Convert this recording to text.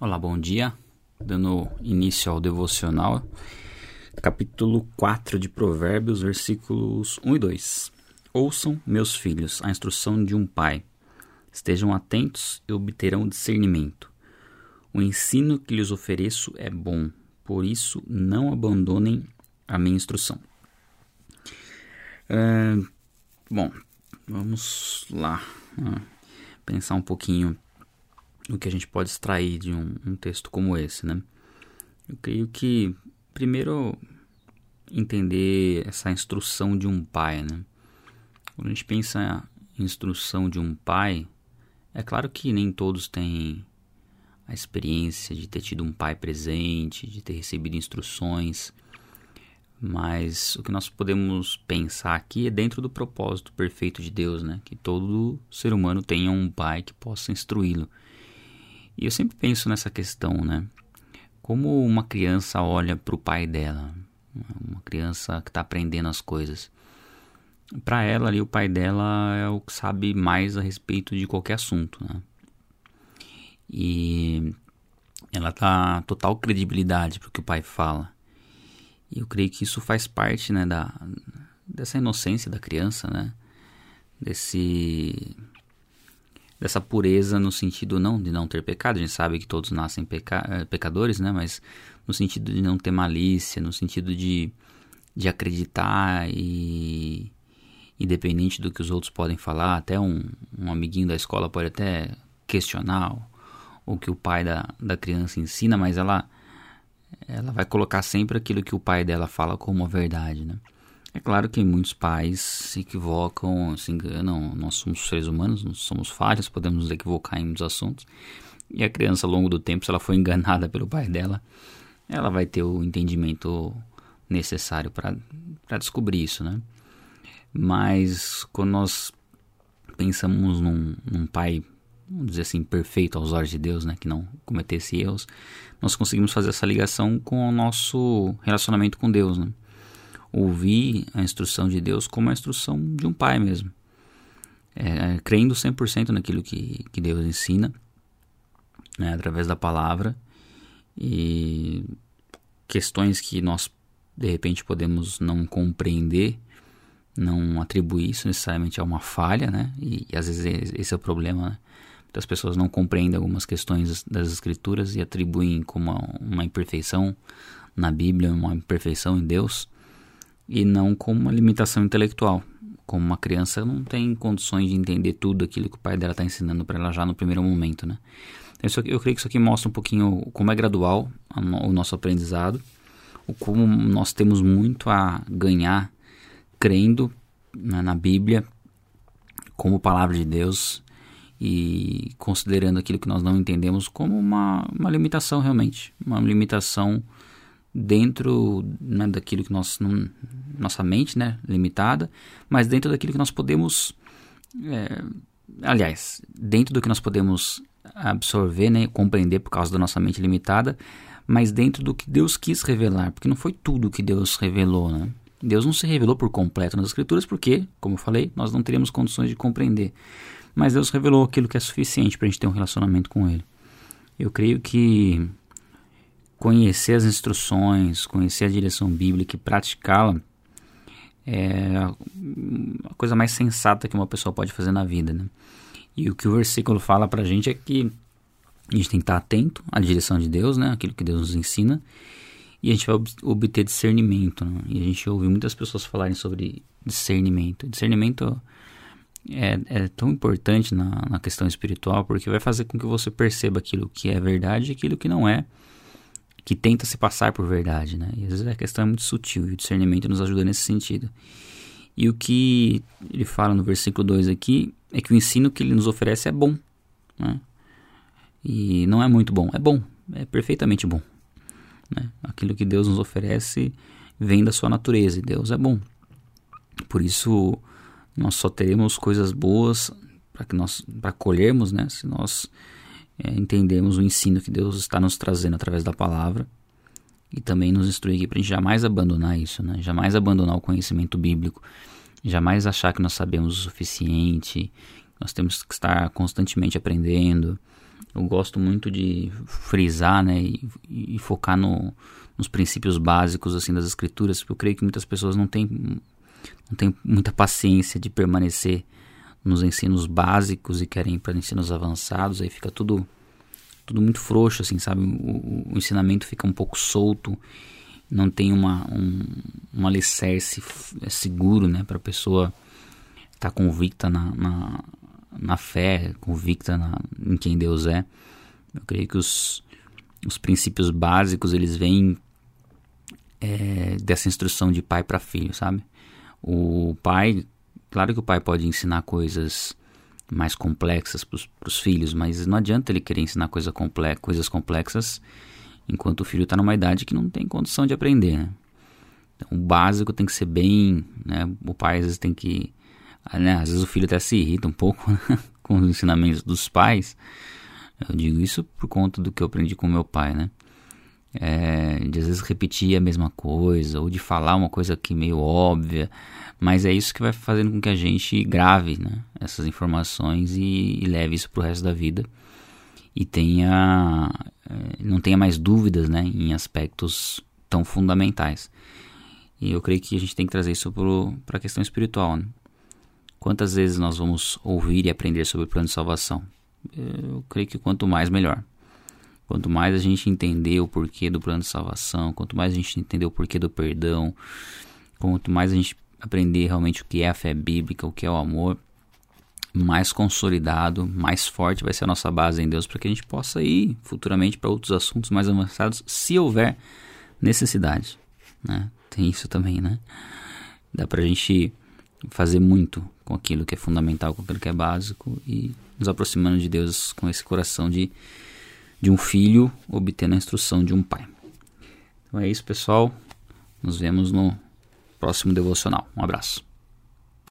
Olá, bom dia. Dando início ao devocional, capítulo 4 de Provérbios, versículos 1 e 2. Ouçam, meus filhos, a instrução de um pai. Estejam atentos e obterão discernimento. O ensino que lhes ofereço é bom, por isso não abandonem a minha instrução. É, bom, vamos lá ah, pensar um pouquinho o que a gente pode extrair de um, um texto como esse, né? Eu creio que, primeiro, entender essa instrução de um pai, né? Quando a gente pensa em instrução de um pai, é claro que nem todos têm a experiência de ter tido um pai presente, de ter recebido instruções, mas o que nós podemos pensar aqui é dentro do propósito perfeito de Deus, né? Que todo ser humano tenha um pai que possa instruí-lo. E eu sempre penso nessa questão, né? Como uma criança olha para o pai dela, uma criança que está aprendendo as coisas. Para ela ali, o pai dela é o que sabe mais a respeito de qualquer assunto, né? E ela dá total credibilidade para o que o pai fala. E eu creio que isso faz parte, né, da, dessa inocência da criança, né? Desse dessa pureza no sentido não de não ter pecado, a gente sabe que todos nascem peca eh, pecadores, né? Mas no sentido de não ter malícia, no sentido de, de acreditar e independente do que os outros podem falar, até um, um amiguinho da escola pode até questionar o que o pai da, da criança ensina, mas ela ela vai colocar sempre aquilo que o pai dela fala como a verdade, né? É claro que muitos pais se equivocam, se enganam. Nós somos seres humanos, nós somos falhos, podemos nos equivocar em muitos assuntos. E a criança, ao longo do tempo, se ela foi enganada pelo pai dela, ela vai ter o entendimento necessário para descobrir isso, né? Mas quando nós pensamos num, num pai, vamos dizer assim, perfeito aos olhos de Deus, né? Que não cometesse erros, nós conseguimos fazer essa ligação com o nosso relacionamento com Deus, né? Ouvir a instrução de Deus como a instrução de um pai mesmo. É, crendo 100% naquilo que, que Deus ensina, né, através da palavra, e questões que nós de repente podemos não compreender, não atribuir isso necessariamente a uma falha, né? E, e às vezes esse é o problema, né? Muitas pessoas não compreendem algumas questões das escrituras e atribuem como uma imperfeição na Bíblia, uma imperfeição em Deus e não como uma limitação intelectual. Como uma criança não tem condições de entender tudo aquilo que o pai dela está ensinando para ela já no primeiro momento, né? Então, eu creio que isso aqui mostra um pouquinho como é gradual o nosso aprendizado, o como nós temos muito a ganhar crendo né, na Bíblia como palavra de Deus e considerando aquilo que nós não entendemos como uma, uma limitação realmente, uma limitação dentro né, daquilo que nós não, nossa mente né limitada mas dentro daquilo que nós podemos é, aliás dentro do que nós podemos absorver né compreender por causa da nossa mente limitada mas dentro do que Deus quis revelar porque não foi tudo que Deus revelou né. Deus não se revelou por completo nas escrituras porque como eu falei nós não teríamos condições de compreender. Mas Deus revelou aquilo que é suficiente para a gente ter um relacionamento com Ele. Eu creio que conhecer as instruções, conhecer a direção bíblica e praticá-la é a coisa mais sensata que uma pessoa pode fazer na vida, né? E o que o versículo fala pra gente é que a gente tem que estar atento à direção de Deus, né? Aquilo que Deus nos ensina. E a gente vai obter discernimento. Né? E a gente ouve muitas pessoas falarem sobre discernimento. Discernimento é, é tão importante na, na questão espiritual porque vai fazer com que você perceba aquilo que é verdade e aquilo que não é que tenta se passar por verdade, né? E às vezes a questão é muito sutil e o discernimento nos ajuda nesse sentido. E o que ele fala no versículo 2 aqui é que o ensino que ele nos oferece é bom, né? E não é muito bom, é bom, é perfeitamente bom. Né? Aquilo que Deus nos oferece vem da sua natureza e Deus é bom. Por isso nós só teremos coisas boas para que nós para colhermos, né? Se nós é, entendemos o ensino que Deus está nos trazendo através da palavra e também nos instruir aqui para a gente jamais abandonar isso, né? jamais abandonar o conhecimento bíblico, jamais achar que nós sabemos o suficiente, nós temos que estar constantemente aprendendo, eu gosto muito de frisar, né, e, e focar no, nos princípios básicos assim das escrituras, porque eu creio que muitas pessoas não têm não têm muita paciência de permanecer nos ensinos básicos e querem ir para ensinos avançados, aí fica tudo tudo muito frouxo, assim, sabe? O, o ensinamento fica um pouco solto, não tem uma, um, um alicerce é seguro, né, para a pessoa estar tá convicta na, na, na, fé, convicta na, em quem Deus é. Eu creio que os, os princípios básicos, eles vêm é, dessa instrução de pai para filho, sabe? O pai, claro que o pai pode ensinar coisas mais complexas para os filhos, mas não adianta ele querer ensinar coisa comple coisas complexas enquanto o filho está numa idade que não tem condição de aprender. Né? Então, o básico tem que ser bem, né? O pai às vezes tem que, né? às vezes o filho até se irrita um pouco né? com os ensinamentos dos pais. Eu digo isso por conta do que eu aprendi com meu pai, né? É, de às vezes repetir a mesma coisa ou de falar uma coisa que meio óbvia, mas é isso que vai fazendo com que a gente grave né, essas informações e, e leve isso para o resto da vida e tenha é, não tenha mais dúvidas né, em aspectos tão fundamentais. E eu creio que a gente tem que trazer isso para a questão espiritual. Né? Quantas vezes nós vamos ouvir e aprender sobre o plano de salvação? Eu creio que quanto mais, melhor. Quanto mais a gente entender o porquê do plano de salvação, quanto mais a gente entender o porquê do perdão, quanto mais a gente aprender realmente o que é a fé bíblica, o que é o amor, mais consolidado, mais forte vai ser a nossa base em Deus para que a gente possa ir futuramente para outros assuntos mais avançados, se houver necessidade. Né? Tem isso também, né? Dá para a gente fazer muito com aquilo que é fundamental, com aquilo que é básico e nos aproximando de Deus com esse coração de de um filho obtendo a instrução de um pai. Então é isso, pessoal. Nos vemos no próximo devocional. Um abraço.